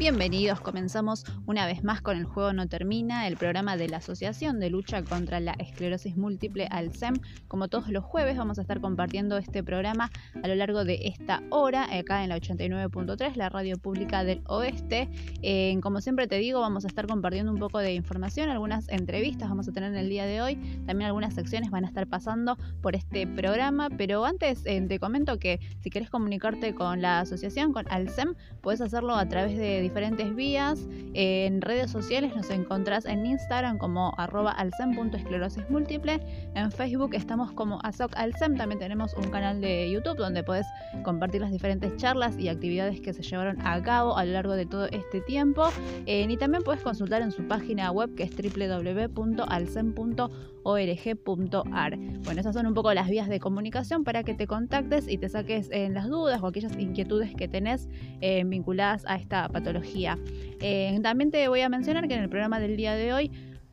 Bienvenidos, comenzamos una vez más con El Juego No Termina, el programa de la Asociación de Lucha contra la Esclerosis Múltiple Alzem. Como todos los jueves vamos a estar compartiendo este programa a lo largo de esta hora, acá en la 89.3, la radio pública del oeste. Como siempre te digo, vamos a estar compartiendo un poco de información, algunas entrevistas vamos a tener en el día de hoy, también algunas secciones van a estar pasando por este programa, pero antes eh, te comento que si querés comunicarte con la asociación, con Alzem, puedes hacerlo a través de diferentes vías. En redes sociales nos encontrás en Instagram como arroba alcem.esclerosis múltiple. En Facebook estamos como ASOC Alcem. También tenemos un canal de YouTube donde puedes compartir las diferentes charlas y actividades que se llevaron a cabo a lo largo de todo este tiempo. Eh, y también puedes consultar en su página web que es www.alcem.org.ar. Bueno, esas son un poco las vías de comunicación para que te contactes y te saques en las dudas o aquellas inquietudes que tenés eh, vinculadas a esta patología eh, también te voy a mencionar que en el programa del día de hoy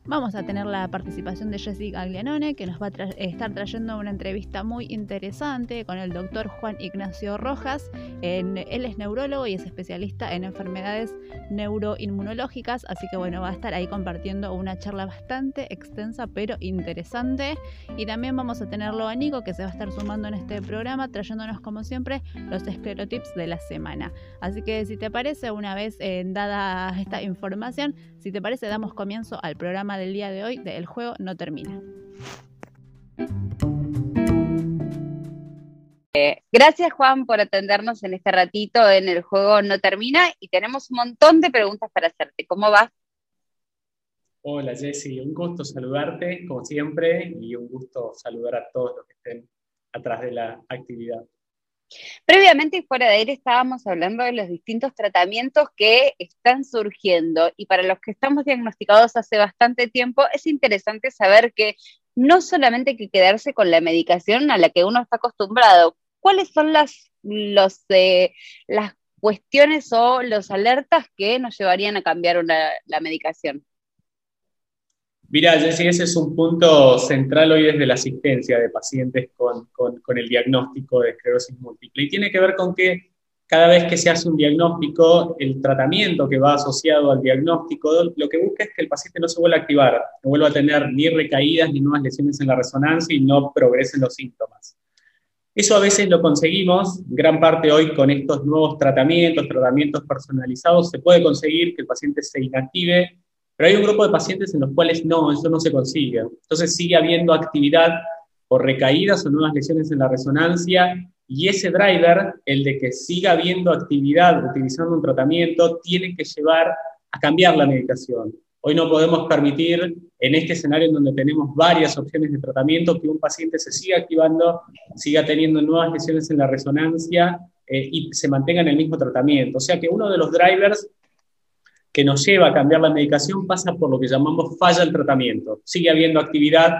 Vamos a tener la participación de Jessica Aglianone, que nos va a estar trayendo una entrevista muy interesante con el doctor Juan Ignacio Rojas. él es neurólogo y es especialista en enfermedades neuroinmunológicas, así que bueno, va a estar ahí compartiendo una charla bastante extensa pero interesante. Y también vamos a tenerlo a Nico, que se va a estar sumando en este programa, trayéndonos como siempre los esclerotips de la semana. Así que si te parece, una vez eh, dada esta información, si te parece, damos comienzo al programa del día de hoy de El juego no termina. Eh, gracias Juan por atendernos en este ratito en El juego no termina y tenemos un montón de preguntas para hacerte. ¿Cómo vas? Hola Jessy, un gusto saludarte como siempre y un gusto saludar a todos los que estén atrás de la actividad. Previamente y fuera de aire estábamos hablando de los distintos tratamientos que están surgiendo y para los que estamos diagnosticados hace bastante tiempo es interesante saber que no solamente hay que quedarse con la medicación a la que uno está acostumbrado, ¿cuáles son las, eh, las cuestiones o los alertas que nos llevarían a cambiar la medicación? Mira, Jessy, ese es un punto central hoy desde la asistencia de pacientes con, con, el diagnóstico de esclerosis múltiple. Y tiene que ver con que cada vez que se hace un diagnóstico, el tratamiento que va asociado al diagnóstico, lo que busca es que el paciente no se vuelva a activar, no vuelva a tener ni recaídas ni nuevas lesiones en la resonancia y no progresen los síntomas. Eso a veces lo conseguimos, gran parte hoy con estos nuevos tratamientos, tratamientos personalizados, se puede conseguir que el paciente se inactive pero hay un grupo de pacientes en los cuales no, eso no se consigue. Entonces sigue habiendo actividad o recaídas o nuevas lesiones en la resonancia y ese driver, el de que siga habiendo actividad utilizando un tratamiento, tiene que llevar a cambiar la medicación. Hoy no podemos permitir, en este escenario en donde tenemos varias opciones de tratamiento, que un paciente se siga activando, siga teniendo nuevas lesiones en la resonancia eh, y se mantenga en el mismo tratamiento. O sea que uno de los drivers que nos lleva a cambiar la medicación pasa por lo que llamamos falla el tratamiento. Sigue habiendo actividad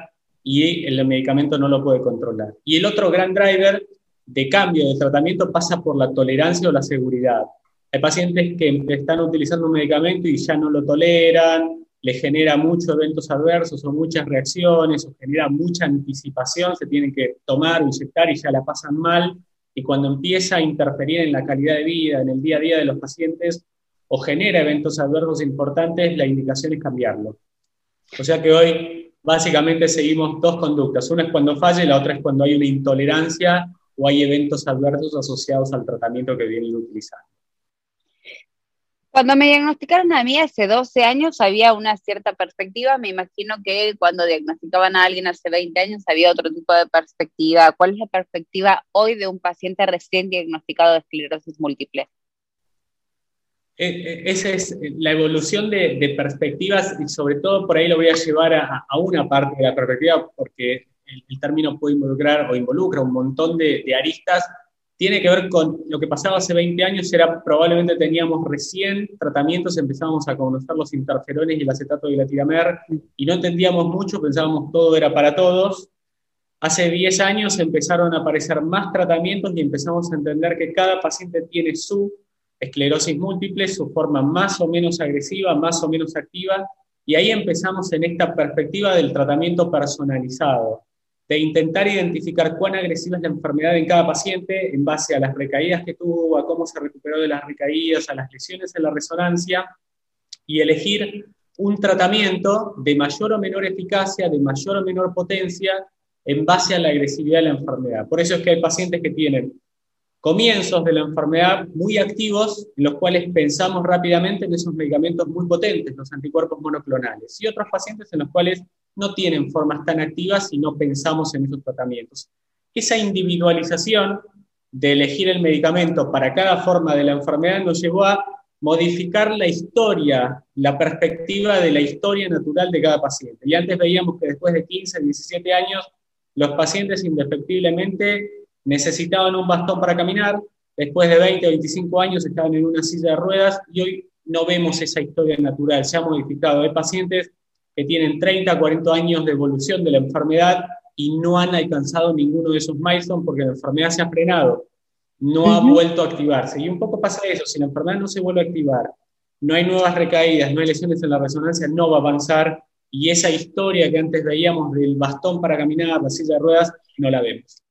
y el medicamento no lo puede controlar. Y el otro gran driver de cambio de tratamiento pasa por la tolerancia o la seguridad. Hay pacientes que están utilizando un medicamento y ya no lo toleran, les genera muchos eventos adversos o muchas reacciones, o genera mucha anticipación, se tienen que tomar o inyectar y ya la pasan mal. Y cuando empieza a interferir en la calidad de vida, en el día a día de los pacientes, o genera eventos adversos importantes, la indicación es cambiarlo. O sea que hoy básicamente seguimos dos conductas. Una es cuando falle, la otra es cuando hay una intolerancia o hay eventos adversos asociados al tratamiento que vienen utilizando. Cuando me diagnosticaron a mí hace 12 años había una cierta perspectiva, me imagino que cuando diagnosticaban a alguien hace 20 años había otro tipo de perspectiva. ¿Cuál es la perspectiva hoy de un paciente recién diagnosticado de esclerosis múltiple? Eh, eh, esa es la evolución de, perspectivas y sobre todo por ahí lo voy a llevar a, una parte de la perspectiva porque el, término puede involucrar o involucra un montón de, aristas. Tiene que ver con lo que pasaba hace 20 años, era probablemente teníamos recién tratamientos, empezábamos a conocer los interferones y el acetato de la tiramer y no entendíamos mucho, pensábamos todo era para todos. Hace 10 años empezaron a aparecer más tratamientos y empezamos a entender que cada paciente tiene su esclerosis múltiple, su forma más o menos agresiva, más o menos activa, y ahí empezamos en esta perspectiva del tratamiento personalizado. de intentar identificar cuán agresiva es la enfermedad en cada paciente en base a las recaídas que tuvo, a cómo se recuperó de las recaídas, a las lesiones en la resonancia y elegir un tratamiento de mayor o menor eficacia, de mayor o menor potencia en base a la agresividad de la enfermedad. Por eso es que hay pacientes que tienen comienzos de la enfermedad muy activos, en los cuales pensamos rápidamente en esos medicamentos muy potentes, los anticuerpos monoclonales, y otros pacientes en los cuales no tienen formas tan activas y no pensamos en esos tratamientos. Esa individualización de elegir el medicamento para cada forma de la enfermedad nos llevó a modificar la historia, la perspectiva de la historia natural de cada paciente. Y antes veíamos que después de 15, 17 años, los pacientes indefectiblemente necesitaban un bastón para caminar, después de 20 o 25 años estaban en una silla de ruedas y hoy no vemos esa historia natural, se ha modificado. Hay pacientes que tienen 30, 40 años de evolución de la enfermedad y no han alcanzado ninguno de esos milestones porque la enfermedad se ha frenado, no ha vuelto a activarse. Y un poco pasa eso, si la enfermedad no se vuelve a activar, no hay nuevas recaídas, no hay lesiones en la resonancia, no va a avanzar y esa historia que antes veíamos del bastón para caminar, la silla de ruedas, no la vemos.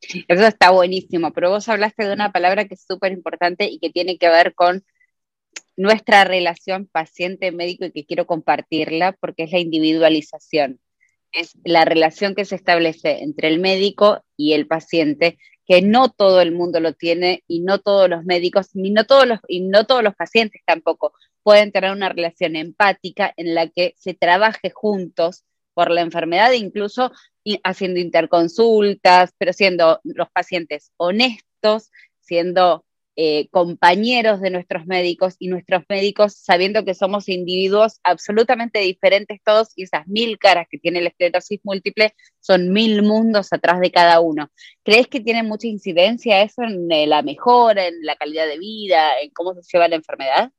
Eso está buenísimo, pero vos hablaste de una palabra que es súper importante y que tiene que ver con nuestra relación paciente-médico y que quiero compartirla porque es la individualización. Es la relación que se establece entre el médico y el paciente, que no todo el mundo lo tiene y no todos los médicos, ni no todos los, y no todos los pacientes tampoco pueden tener una relación empática en la que se trabaje juntos por la enfermedad, incluso haciendo interconsultas, pero siendo los pacientes honestos, siendo eh, compañeros de nuestros médicos y nuestros médicos sabiendo que somos individuos absolutamente diferentes todos y esas mil caras que tiene la esclerosis múltiple son mil mundos atrás de cada uno. ¿Crees que tiene mucha incidencia eso en eh, la mejora, en la calidad de vida, en cómo se lleva la enfermedad?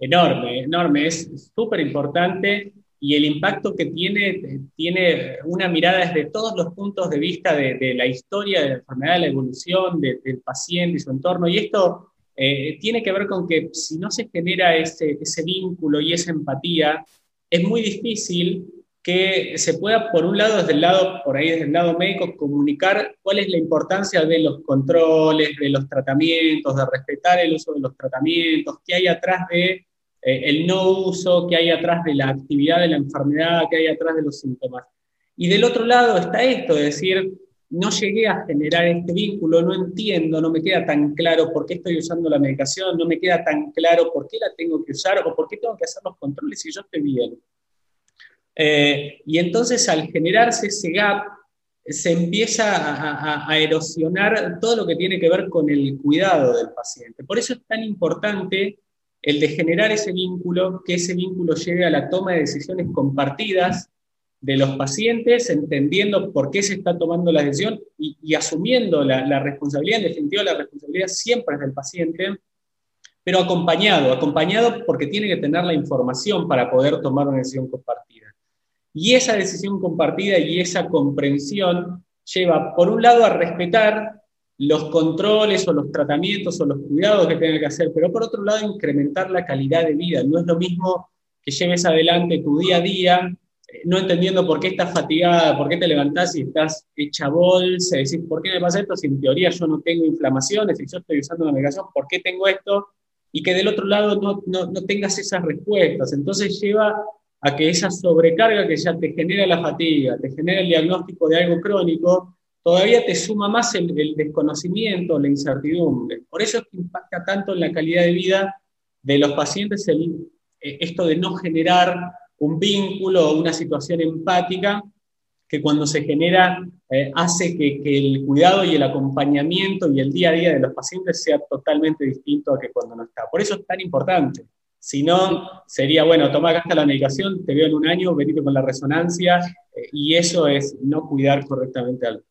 Enorme, enorme, es súper importante y el impacto que tiene, tiene una mirada desde todos los puntos de vista de, la historia de la enfermedad, la evolución del paciente y su entorno. Y esto eh, tiene que ver con que si no se genera ese, ese vínculo y esa empatía, es muy difícil que se pueda, por un lado, desde el lado, por ahí desde el lado médico, comunicar cuál es la importancia de los controles, de los tratamientos, de respetar el uso de los tratamientos, qué hay atrás de eh, el no uso que hay atrás de la actividad de la enfermedad, que hay atrás de los síntomas. Y del otro lado está esto, es decir, no llegué a generar este vínculo, no entiendo, no me queda tan claro por qué estoy usando la medicación, no me queda tan claro por qué la tengo que usar o por qué tengo que hacer los controles si yo estoy bien. Eh, y entonces al generarse ese gap, se empieza a, erosionar todo lo que tiene que ver con el cuidado del paciente. Por eso es tan importante el de generar ese vínculo, que ese vínculo llegue a la toma de decisiones compartidas de los pacientes, entendiendo por qué se está tomando la decisión y, asumiendo la, responsabilidad, en definitiva la responsabilidad siempre es del paciente, pero acompañado, acompañado porque tiene que tener la información para poder tomar una decisión compartida. Y esa decisión compartida y esa comprensión lleva, por un lado, a respetar los controles o los tratamientos o los cuidados que tenga que hacer, pero por otro lado incrementar la calidad de vida. No es lo mismo que lleves adelante tu día a día, eh, no entendiendo por qué estás fatigada, por qué te levantás y estás hecha bolsa, decís, ¿por qué me pasa esto? Si en teoría yo no tengo inflamaciones, si yo estoy usando una medicación, ¿por qué tengo esto? Y que del otro lado no, no, no tengas esas respuestas. Entonces lleva a que esa sobrecarga que ya te genera la fatiga, te genera el diagnóstico de algo crónico, todavía te suma más el, desconocimiento, la incertidumbre. Por eso es que impacta tanto en la calidad de vida de los pacientes eh, esto de no generar un vínculo o una situación empática que cuando se genera eh, hace que, el cuidado y el acompañamiento y el día a día de los pacientes sea totalmente distinto a que cuando no está. Por eso es tan importante. Si no, sería, bueno, toma acá la medicación, te veo en un año, venite con la resonancia, eh, y eso es no cuidar correctamente al,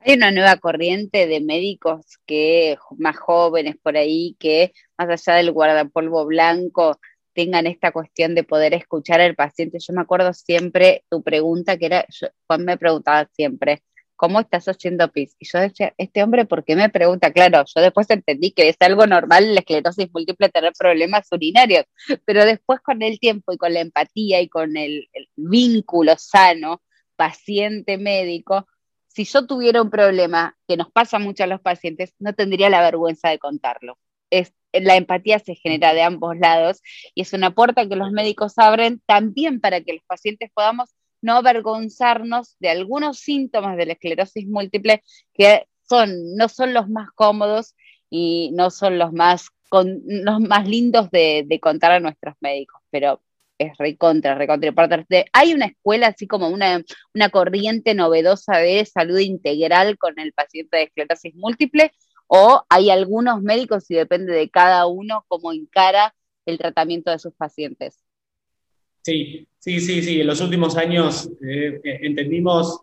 hay una nueva corriente de médicos que más jóvenes por ahí que más allá del guardapolvo blanco tengan esta cuestión de poder escuchar al paciente. Yo me acuerdo siempre tu pregunta que era, Juan me preguntaba siempre, ¿cómo estás haciendo pis? Y yo decía, este hombre, ¿por qué me pregunta? Claro, yo después entendí que es algo normal la esclerosis múltiple tener problemas urinarios, pero después con el tiempo y con la empatía y con el vínculo sano, paciente médico, si yo tuviera un problema que nos pasa mucho a los pacientes, no tendría la vergüenza de contarlo. Es, la empatía se genera de ambos lados y es una puerta que los médicos abren también para que los pacientes podamos no avergonzarnos de algunos síntomas de la esclerosis múltiple que son, no son los más cómodos y no son los más, los más lindos de, de contar a nuestros médicos, pero es recontra, recontra. Hay una escuela así como una, una corriente novedosa de salud integral con el paciente de esclerosis múltiple, o hay algunos médicos y depende de cada uno cómo encara el tratamiento de sus pacientes. Sí, sí, sí, sí. En los últimos años eh, eh, entendimos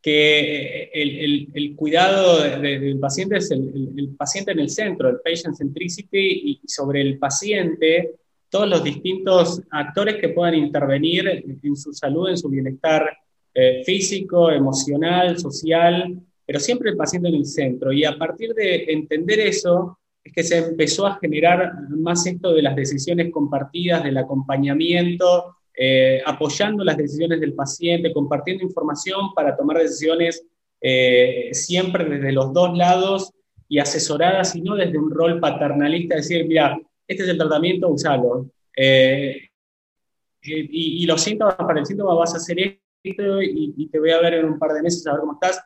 que el, cuidado del paciente es el, paciente en el centro, el patient centricity, y sobre el paciente todos los distintos actores que puedan intervenir en, su salud, en su bienestar eh, físico, emocional, social, pero siempre el paciente en el centro. Y a partir de entender eso, es que se empezó a generar más esto de las decisiones compartidas, del acompañamiento, eh, apoyando las decisiones del paciente, compartiendo información para tomar decisiones eh, siempre desde los dos lados y asesoradas y no desde un rol paternalista, decir, mira, este es el tratamiento, usalo. Eh, eh, y, los síntomas, para el síntoma vas a hacer esto y, te voy a ver en un par de meses a ver cómo estás,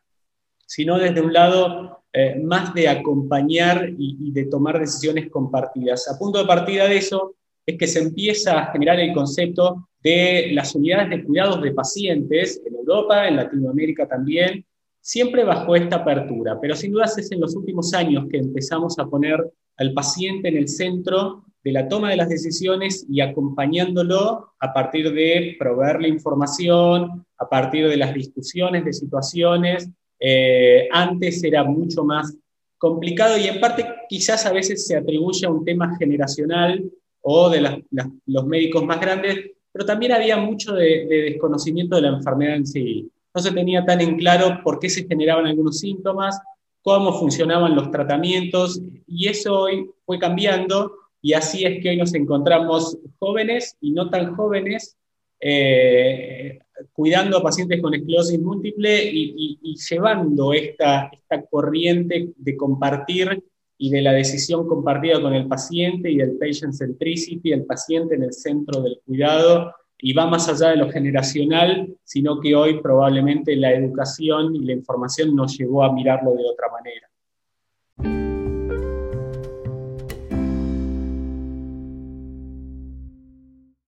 sino desde un lado eh, más de acompañar y, de tomar decisiones compartidas. A punto de partida de eso es que se empieza a generar el concepto de las unidades de cuidados de pacientes en Europa, en Latinoamérica también, siempre bajo esta apertura, pero sin duda es en los últimos años que empezamos a poner al paciente en el centro de la toma de las decisiones y acompañándolo a partir de proveerle información, a partir de las discusiones de situaciones. Eh, antes era mucho más complicado y en parte quizás a veces se atribuye a un tema generacional o de los médicos más grandes, pero también había mucho de, de desconocimiento de la enfermedad en sí. No se tenía tan en claro por qué se generaban algunos síntomas, cómo funcionaban los tratamientos, y eso hoy fue cambiando, y así es que hoy nos encontramos jóvenes y no tan jóvenes eh, cuidando a pacientes con esclerosis múltiple y, llevando esta, esta corriente de compartir y de la decisión compartida con el paciente y del patient centricity, el paciente en el centro del cuidado, y va más allá de lo generacional, sino que hoy probablemente la educación y la información nos llevó a mirarlo de otra manera.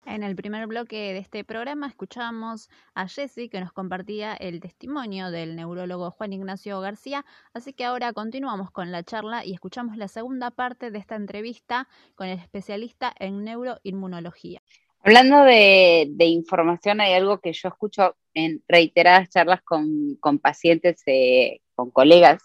En el primer bloque de este programa escuchamos a Jesse que nos compartía el testimonio del neurólogo Juan Ignacio García, así que ahora continuamos con la charla y escuchamos la segunda parte de esta entrevista con el especialista en neuroinmunología. Hablando de, información, hay algo que yo escucho en reiteradas charlas con, pacientes, eh, con colegas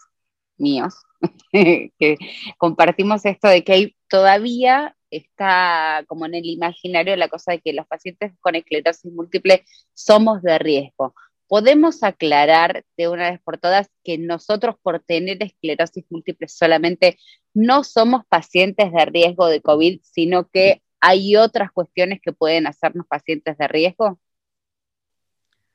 míos, que compartimos esto de que hay, todavía está como en el imaginario la cosa de que los pacientes con esclerosis múltiple somos de riesgo. ¿Podemos aclarar de una vez por todas que nosotros por tener esclerosis múltiple solamente no somos pacientes de riesgo de COVID, sino que ¿hay otras cuestiones que pueden hacernos pacientes de riesgo?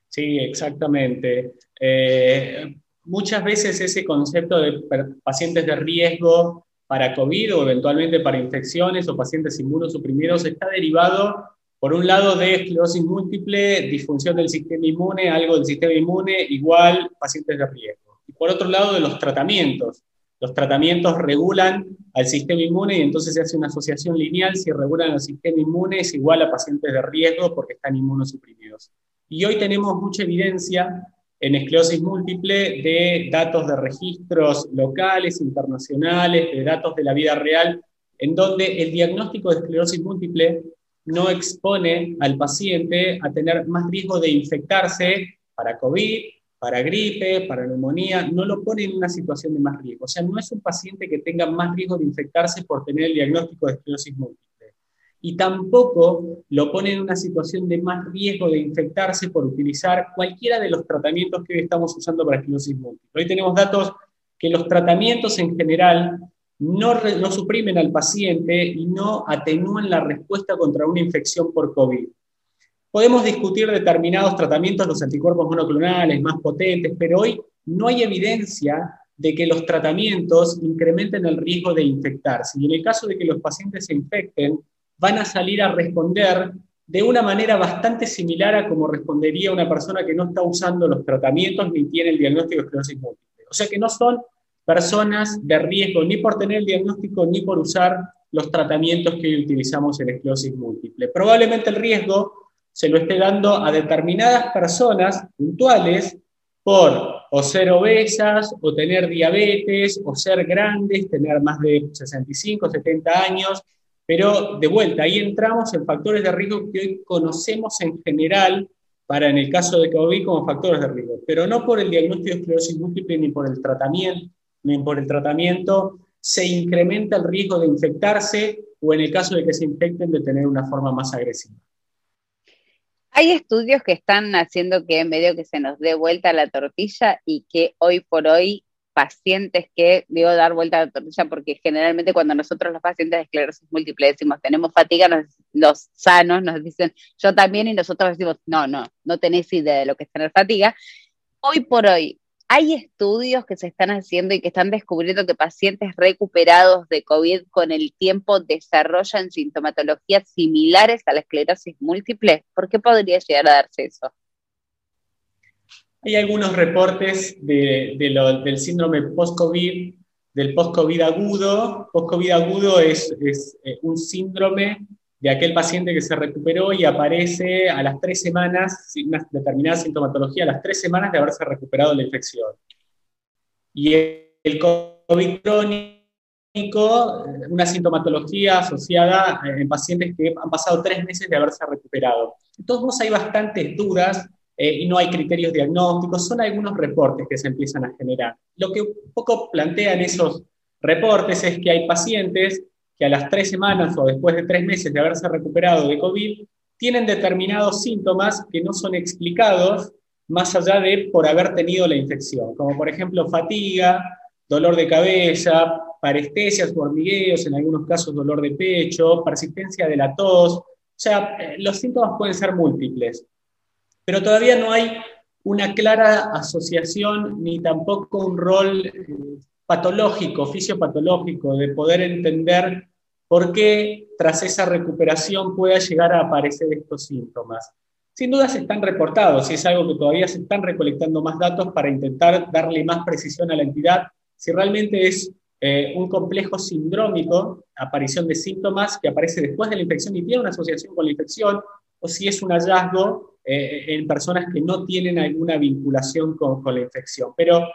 Sí, exactamente. Eh, muchas veces ese concepto de pacientes de riesgo para COVID o eventualmente para infecciones o pacientes inmunosuprimidos está derivado, por un lado, de esclerosis múltiple, disfunción del sistema inmune, algo del sistema inmune, igual pacientes de riesgo. Y por otro lado, de los tratamientos los tratamientos regulan al sistema inmune y entonces se hace una asociación lineal, si regulan al sistema inmune es igual a pacientes de riesgo porque están inmunosuprimidos. Y hoy tenemos mucha evidencia en esclerosis múltiple de datos de registros locales, internacionales, de datos de la vida real, en donde el diagnóstico de esclerosis múltiple no expone al paciente a tener más riesgo de infectarse para COVID, para gripe, para neumonía, no lo pone en una situación de más riesgo. O sea, no es un paciente que tenga más riesgo de infectarse por tener el diagnóstico de esclerosis múltiple. Y tampoco lo pone en una situación de más riesgo de infectarse por utilizar cualquiera de los tratamientos que hoy estamos usando para esclerosis múltiple. Hoy tenemos datos que los tratamientos en general no, no suprimen al paciente y no atenúan la respuesta contra una infección por COVID. Podemos discutir determinados tratamientos, los anticuerpos monoclonales más potentes, pero hoy no hay evidencia de que los tratamientos incrementen el riesgo de infectarse. Y en el caso de que los pacientes se infecten, van a salir a responder de una manera bastante similar a como respondería una persona que no está usando los tratamientos ni tiene el diagnóstico de esclerosis múltiple. O sea que no son personas de riesgo ni por tener el diagnóstico ni por usar los tratamientos que hoy utilizamos en esclerosis múltiple. Probablemente el riesgo se lo esté dando a determinadas personas puntuales por o ser obesas, o tener diabetes, o ser grandes, tener más de 65, 70 años, pero de vuelta, ahí entramos en factores de riesgo que hoy conocemos en general para en el caso de COVID como factores de riesgo, pero no por el diagnóstico de esclerosis múltiple ni por el tratamiento, ni por el tratamiento se incrementa el riesgo de infectarse o en el caso de que se infecten de tener una forma más agresiva. Hay estudios que están haciendo que medio que se nos dé vuelta la tortilla y que hoy por hoy pacientes que, digo dar vuelta a la tortilla porque generalmente cuando nosotros los pacientes de esclerosis múltiple decimos tenemos fatiga, los sanos nos dicen yo también y nosotros decimos no, no, no tenés idea de lo que es tener fatiga. Hoy por hoy, hay estudios que se están haciendo y que están descubriendo que pacientes recuperados de COVID con el tiempo desarrollan sintomatologías similares a la esclerosis múltiple. ¿Por qué podría llegar a darse eso? Hay algunos reportes del síndrome post-COVID, del post-COVID agudo. Post-COVID agudo es, eh, un síndrome de aquel paciente que se recuperó y aparece a las tres semanas, una determinada sintomatología, a las tres semanas de haberse recuperado la infección. Y el COVID crónico, una sintomatología asociada en pacientes que han pasado tres meses de haberse recuperado. Entonces, hay bastantes dudas eh, y no hay criterios diagnósticos, son algunos reportes que se empiezan a generar. Lo que un poco plantean esos reportes es que hay pacientes que a las tres semanas o después de tres meses de haberse recuperado de COVID, tienen determinados síntomas que no son explicados más allá de por haber tenido la infección, como por ejemplo fatiga, dolor de cabeza, parestesias hormigueos, en algunos casos dolor de pecho, persistencia de la tos. O sea, eh, los síntomas pueden ser múltiples, pero todavía no hay una clara asociación ni tampoco un rol eh, patológico, fisiopatológico, de poder entender por qué tras esa recuperación pueda llegar a aparecer estos síntomas. Sin duda se están reportados y es algo que todavía se están recolectando más datos para intentar darle más precisión a la entidad si realmente es eh, un complejo sindrómico, aparición de síntomas que aparece después de la infección y tiene una asociación con la infección, o si es un hallazgo eh, en personas que no tienen alguna vinculación con, con la infección. Pero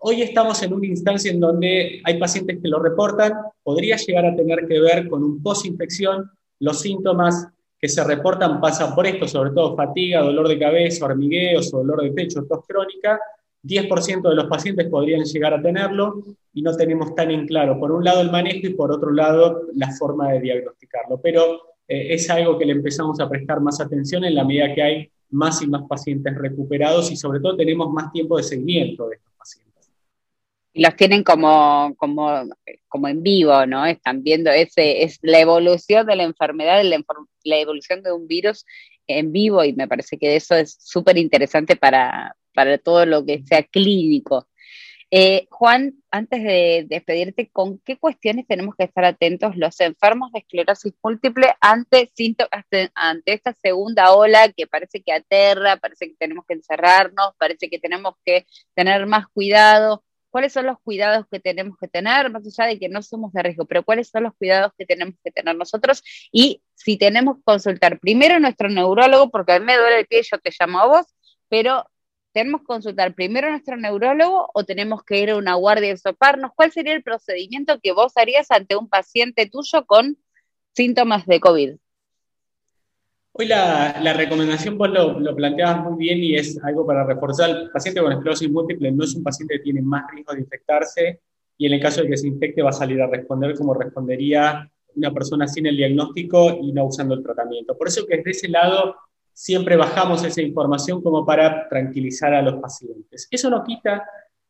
Hoy estamos en una instancia en donde hay pacientes que lo reportan, podría llegar a tener que ver con un post-infección, los síntomas que se reportan pasan por esto, sobre todo fatiga, dolor de cabeza, hormigueos dolor de pecho, tos crónica. 10% de los pacientes podrían llegar a tenerlo y no tenemos tan en claro, por un lado el manejo y por otro lado la forma de diagnosticarlo. Pero eh, es algo que le empezamos a prestar más atención en la medida que hay más y más pacientes recuperados y sobre todo tenemos más tiempo de seguimiento de esto los tienen como, como, como en vivo, ¿no? Están viendo ese, es la evolución de la enfermedad, la, la evolución de un virus en vivo y me parece que eso es súper interesante para, para todo lo que sea clínico. Eh, Juan, antes de despedirte, ¿con qué cuestiones tenemos que estar atentos los enfermos de esclerosis múltiple ante, ante esta segunda ola que parece que aterra, parece que tenemos que encerrarnos, parece que tenemos que tener más cuidado? Cuáles son los cuidados que tenemos que tener, más allá de que no somos de riesgo, pero cuáles son los cuidados que tenemos que tener nosotros y si tenemos que consultar primero a nuestro neurólogo, porque a mí me duele el pie, yo te llamo a vos, pero tenemos que consultar primero a nuestro neurólogo o tenemos que ir a una guardia y soparnos. ¿Cuál sería el procedimiento que vos harías ante un paciente tuyo con síntomas de COVID? Hoy la, recomendación, vos lo, lo, planteabas muy bien y es algo para reforzar. El paciente con esclerosis múltiple no es un paciente que tiene más riesgo de infectarse y en el caso de que se infecte va a salir a responder como respondería una persona sin el diagnóstico y no usando el tratamiento. Por eso que desde ese lado siempre bajamos esa información como para tranquilizar a los pacientes. Eso no quita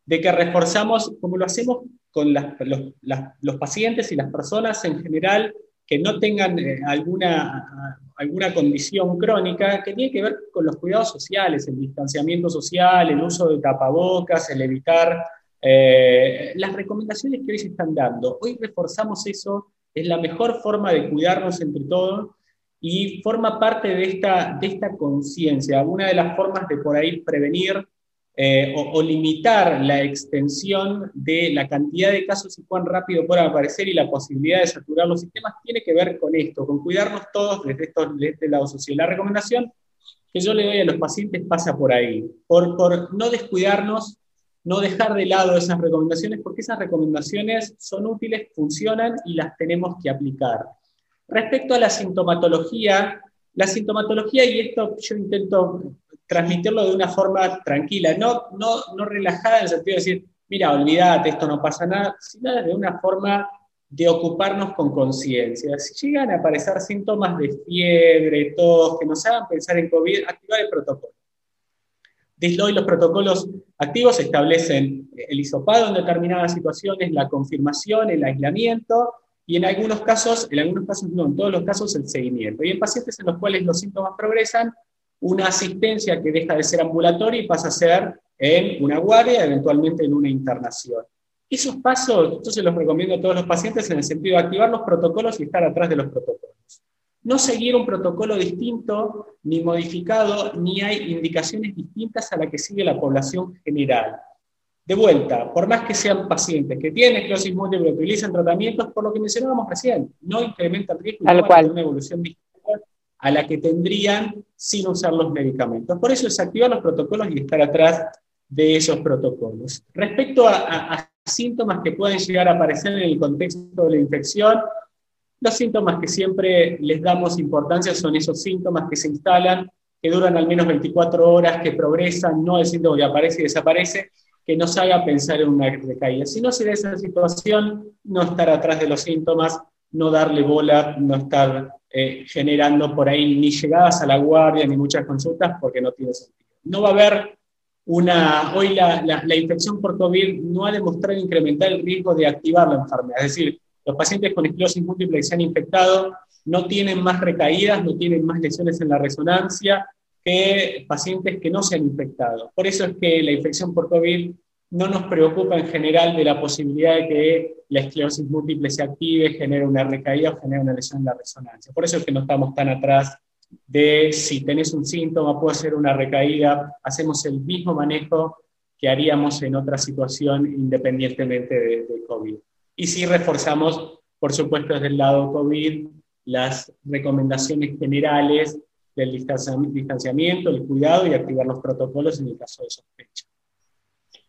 de que reforzamos, como lo hacemos con los, los pacientes y las personas en general, que no tengan eh, alguna, alguna condición crónica que tiene que ver con los cuidados sociales, el distanciamiento social, el uso de tapabocas, el evitar eh, las recomendaciones que hoy se están dando. Hoy reforzamos eso, es la mejor forma de cuidarnos entre todos y forma parte de esta, de esta conciencia, una de las formas de por ahí prevenir eh, o, limitar la extensión de la cantidad de casos y cuán rápido puedan aparecer y la posibilidad de saturar los sistemas tiene que ver con esto, con cuidarnos todos desde, esto, este lado social. La recomendación que yo le doy a los pacientes pasa por ahí, por, por no descuidarnos, no dejar de lado esas recomendaciones, porque esas recomendaciones son útiles, funcionan y las tenemos que aplicar. Respecto a la sintomatología, la sintomatología, y esto yo intento transmitirlo de una forma tranquila, no, no, no relajada en el sentido de decir, mira, olvídate, esto no pasa nada, sino de una forma de ocuparnos con conciencia. Si llegan a aparecer síntomas de fiebre, tos, que nos hagan pensar en COVID, activar el protocolo. Desde hoy los protocolos activos establecen el hisopado en determinadas situaciones, la confirmación, el aislamiento y en algunos casos, en algunos casos no, en todos los casos el seguimiento. Y en pacientes en los cuales los síntomas progresan, una asistencia que deja de ser ambulatoria y pasa a ser en una guardia, eventualmente en una internación. Esos pasos, se los recomiendo a todos los pacientes en el sentido de activar los protocolos y estar atrás de los protocolos. No seguir un protocolo distinto, ni modificado, ni hay indicaciones distintas a la que sigue la población general. De vuelta, por más que sean pacientes que tienen esclerosis múltiple, utilizan tratamientos, por lo que mencionábamos recién, no incrementa el riesgo de una evolución distinta a la que tendrían sin usar los medicamentos. Por eso es activar los protocolos y estar atrás de esos protocolos. Respecto a, síntomas que pueden llegar a aparecer en el contexto de la infección, los síntomas que siempre les damos importancia son esos síntomas que se instalan, que duran al menos 24 horas, que progresan, no el síntoma que aparece y desaparece, que nos haga pensar en una recaída. Si no se da esa situación, no estar atrás de los síntomas, no darle bola, no estar eh, generando por ahí ni llegadas a la guardia ni muchas consultas porque no tiene sentido. No va a haber una, hoy la, la, infección por COVID no ha demostrado incrementar el riesgo de activar la enfermedad. Es decir, los pacientes con esclerosis múltiple que se han infectado no tienen más recaídas, no tienen más lesiones en la resonancia que pacientes que no se han infectado. Por eso es que la infección por COVID no nos preocupa en general de la posibilidad de que la esclerosis múltiple se active, genere una recaída o genere una lesión en la resonancia. Por eso es que no estamos tan atrás de si tenés un síntoma, puede ser una recaída, hacemos el mismo manejo que haríamos en otra situación independientemente de, de COVID. Y sí reforzamos, por supuesto, desde el lado COVID, las recomendaciones generales del distanciamiento, el cuidado y activar los protocolos en el caso de sospecha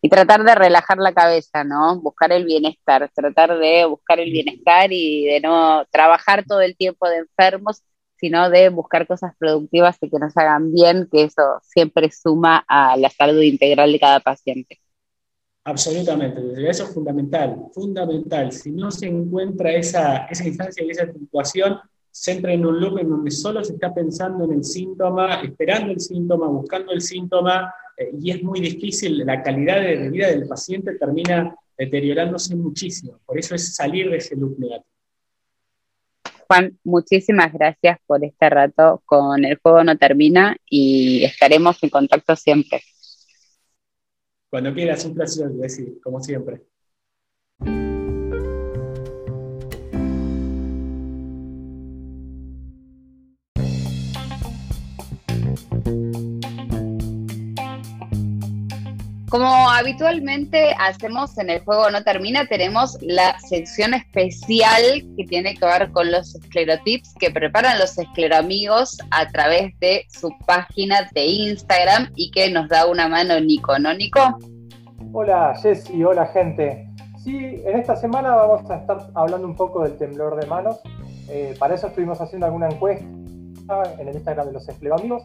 y tratar de relajar la cabeza, ¿no? Buscar el bienestar, tratar de buscar el bienestar y de no trabajar todo el tiempo de enfermos, sino de buscar cosas productivas y que nos hagan bien, que eso siempre suma a la salud integral de cada paciente. Absolutamente, eso es fundamental, fundamental. Si no se encuentra esa, esa instancia y esa situación, se entra en un loop en donde solo se está pensando en el síntoma, esperando el síntoma, buscando el síntoma, eh, y es muy difícil, la calidad de, vida del paciente termina deteriorándose muchísimo. Por eso es salir de ese loop negativo. Juan, muchísimas gracias por este rato con El Juego No Termina y estaremos en contacto siempre. Cuando quieras, un placer, decir, como siempre. Como habitualmente hacemos en el juego No Termina, tenemos la sección especial que tiene que ver con los esclerotips que preparan los escleroamigos a través de su página de Instagram y que nos da una mano Nico, ¿no, Nico? Hola Jessy, hola gente. Sí, en esta semana vamos a estar hablando un poco del temblor de manos. Eh, para eso estuvimos haciendo alguna encuesta en el Instagram de los escleroamigos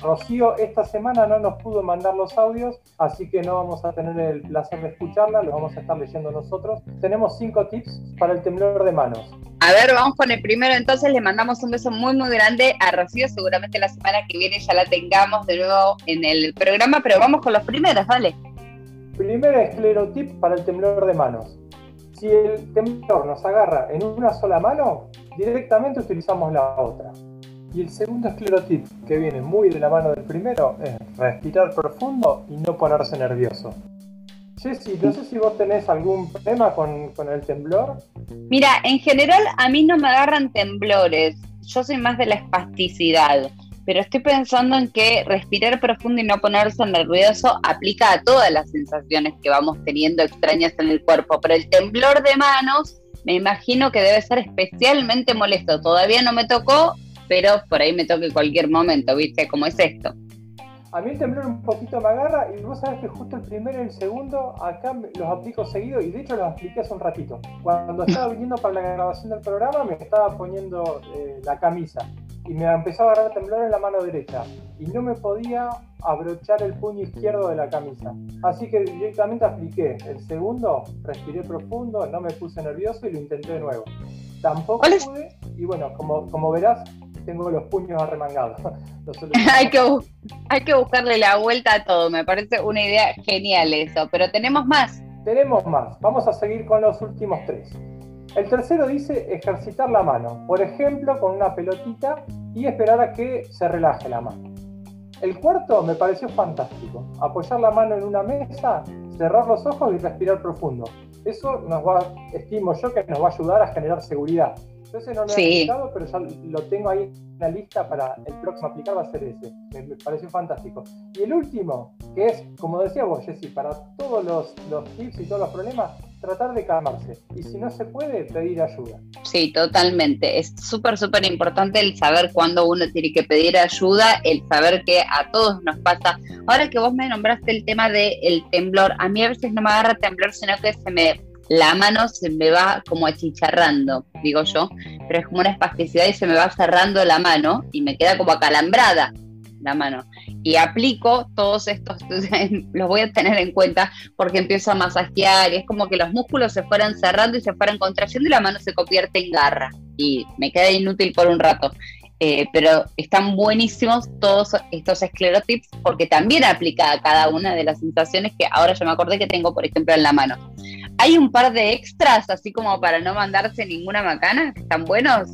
Rocío esta semana no nos pudo mandar los audios, así que no vamos a tener el placer de escucharla, los vamos a estar leyendo nosotros. Tenemos cinco tips para el temblor de manos. A ver, vamos con el primero entonces, le mandamos un beso muy muy grande a Rocío, seguramente la semana que viene ya la tengamos de nuevo en el programa, pero vamos con los primeros, dale. Primer esclerotip para el temblor de manos. Si el temblor nos agarra en una sola mano, directamente utilizamos la otra. Y el segundo esclerotip, que viene muy de la mano del primero, es respirar profundo y no ponerse nervioso. Jessy, no sé si vos tenés algún problema con, con, el temblor. Mira, en general a mí no me agarran temblores. Yo soy más de la espasticidad. Pero estoy pensando en que respirar profundo y no ponerse nervioso aplica a todas las sensaciones que vamos teniendo extrañas en el cuerpo. Pero el temblor de manos me imagino que debe ser especialmente molesto. Todavía no me tocó, pero por ahí me toque cualquier momento, ¿viste? ¿Cómo es esto? A mí el temblor un poquito me agarra y vos sabés que justo el primero y el segundo acá los aplico seguido y de hecho los apliqué hace un ratito. Cuando estaba viniendo para la grabación del programa me estaba poniendo eh, la camisa y me empezó a agarrar temblor en la mano derecha y no me podía abrochar el puño izquierdo de la camisa. Así que directamente apliqué el segundo, respiré profundo, no me puse nervioso y lo intenté de nuevo. Tampoco pude y bueno, como, como verás, tengo los puños arremangados. hay, que, hay que buscarle la vuelta a todo, me parece una idea genial eso, pero tenemos más. Tenemos más, vamos a seguir con los últimos tres. El tercero dice ejercitar la mano, por ejemplo con una pelotita y esperar a que se relaje la mano. El cuarto me pareció fantástico, apoyar la mano en una mesa, cerrar los ojos y respirar profundo. Eso nos va, estimo yo que nos va a ayudar a generar seguridad. Entonces no lo he aplicado, pero ya lo tengo ahí en la lista para el próximo aplicar va a ser ese. Me, pareció fantástico. Y el último, que es, como decía vos, Jessy, para todos los, los tips y todos los problemas, tratar de calmarse. Y si no se puede, pedir ayuda. Sí, totalmente. Es súper, súper importante el saber cuándo uno tiene que pedir ayuda, el saber que a todos nos pasa. Ahora que vos me nombraste el tema del temblor, a mí a veces no me agarra temblor, sino que se me la mano se me va como achicharrando, digo yo, pero es como una espasticidad y se me va cerrando la mano y me queda como acalambrada la mano. Y aplico todos estos, los voy a tener en cuenta porque empiezo a masajear y es como que los músculos se fueran cerrando y se fueran contrayendo y la mano se convierte en garra y me queda inútil por un rato. Eh, pero están buenísimos todos estos esclerotips porque también aplica a cada una de las sensaciones que ahora yo me acordé que tengo, por ejemplo, en la mano. Hay un par de extras, así como para no mandarse ninguna macana, que están buenos.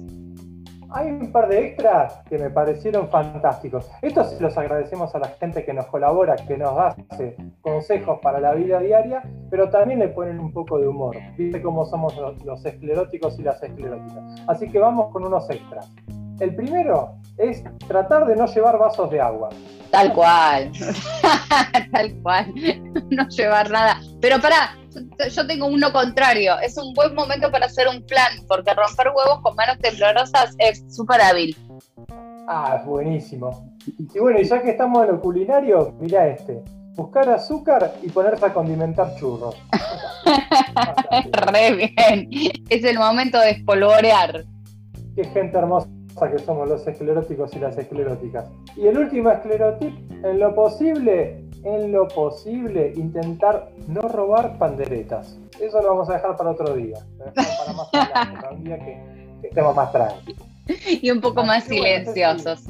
Hay un par de extras que me parecieron fantásticos. Estos los agradecemos a la gente que nos colabora, que nos hace consejos para la vida diaria, pero también le ponen un poco de humor. Viste cómo somos los escleróticos y las escleróticas. Así que vamos con unos extras. El primero es tratar de no llevar vasos de agua. Tal cual, tal cual, no llevar nada. Pero para, yo tengo uno contrario, es un buen momento para hacer un plan, porque romper huevos con manos temblorosas es súper hábil. Ah, es buenísimo. Y bueno, y ya que estamos en lo culinario, mira este. Buscar azúcar y ponerse a condimentar churros. Re bien. Es el momento de espolvorear. Qué gente hermosa que somos los escleróticos y las escleróticas. Y el último esclerotip, en lo posible, en lo posible, intentar no robar panderetas. Eso lo vamos a dejar para otro día. Para más adelante, para un día que, estemos más tranquilos. Y un poco más silenciosos.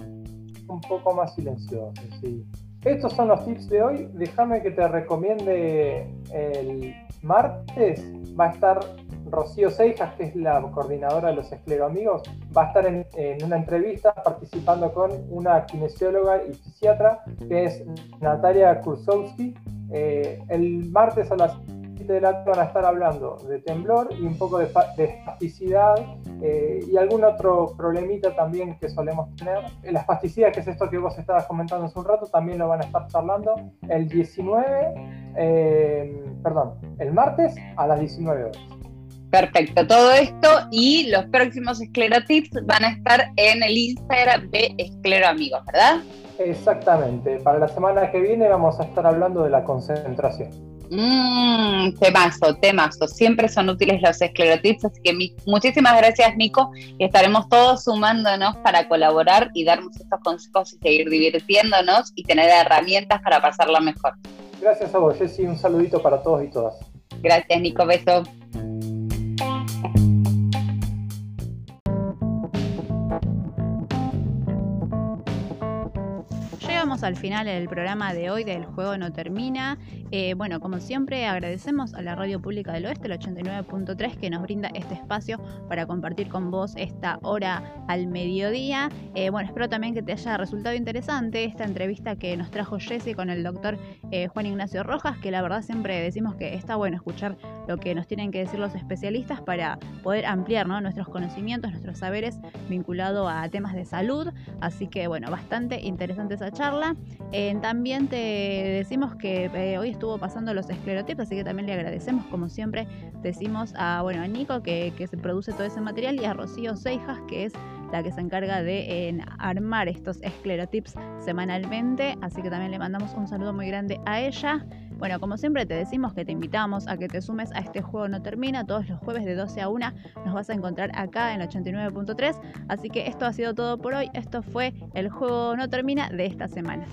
un poco más silenciosos, sí. Estos son los tips de hoy. Déjame que te recomiende el martes. Va a estar Rocío Seijas, que es la coordinadora de los escleroamigos, va a estar en, una entrevista participando con una kinesióloga y fisiatra, que es Natalia Kursowski. Eh, el martes a las 7 de la tarde van a estar hablando de temblor y un poco de, de espasticidad eh, y algún otro problemita también que solemos tener. La espasticidad, que es esto que vos estabas comentando hace un rato, también lo van a estar charlando el 19, eh, perdón, el martes a las 19 horas. Perfecto, todo esto y los próximos esclerotips van a estar en el Instagram de Esclero Amigos, ¿verdad? Exactamente, para la semana que viene vamos a estar hablando de la concentración. Mmm, temazo, temazo. Siempre son útiles los esclerotips, así que muchísimas gracias, Nico. Y estaremos todos sumándonos para colaborar y darnos estos consejos y seguir divirtiéndonos y tener herramientas para pasarla mejor. Gracias a vos, Jessy. Un saludito para todos y todas. Gracias, Nico. Beso. Al final del programa de hoy del Juego No Termina Eh, bueno, como siempre, agradecemos a la Radio Pública del Oeste, el 89.3, que nos brinda este espacio para compartir con vos esta hora al mediodía. Eh, bueno, espero también que te haya resultado interesante esta entrevista que nos trajo Jesse con el doctor eh, Juan Ignacio Rojas, que la verdad siempre decimos que está bueno escuchar lo que nos tienen que decir los especialistas para poder ampliar nuestros conocimientos, nuestros saberes vinculados a temas de salud. Así que bueno, bastante interesante esa charla. También te decimos que hoy estuvo pasando los esclerotips, así que también le agradecemos, como siempre, decimos a, bueno, a Nico que, se produce todo ese material y a Rocío Seijas, que es la que se encarga de armar estos esclerotips semanalmente, así que también le mandamos un saludo muy grande a ella. Bueno, como siempre te decimos que te invitamos a que te sumes a este juego no termina. Todos los jueves de 12 a 1 nos vas a encontrar acá en 89.3. Así que esto ha sido todo por hoy. Esto fue el juego no termina de esta semana.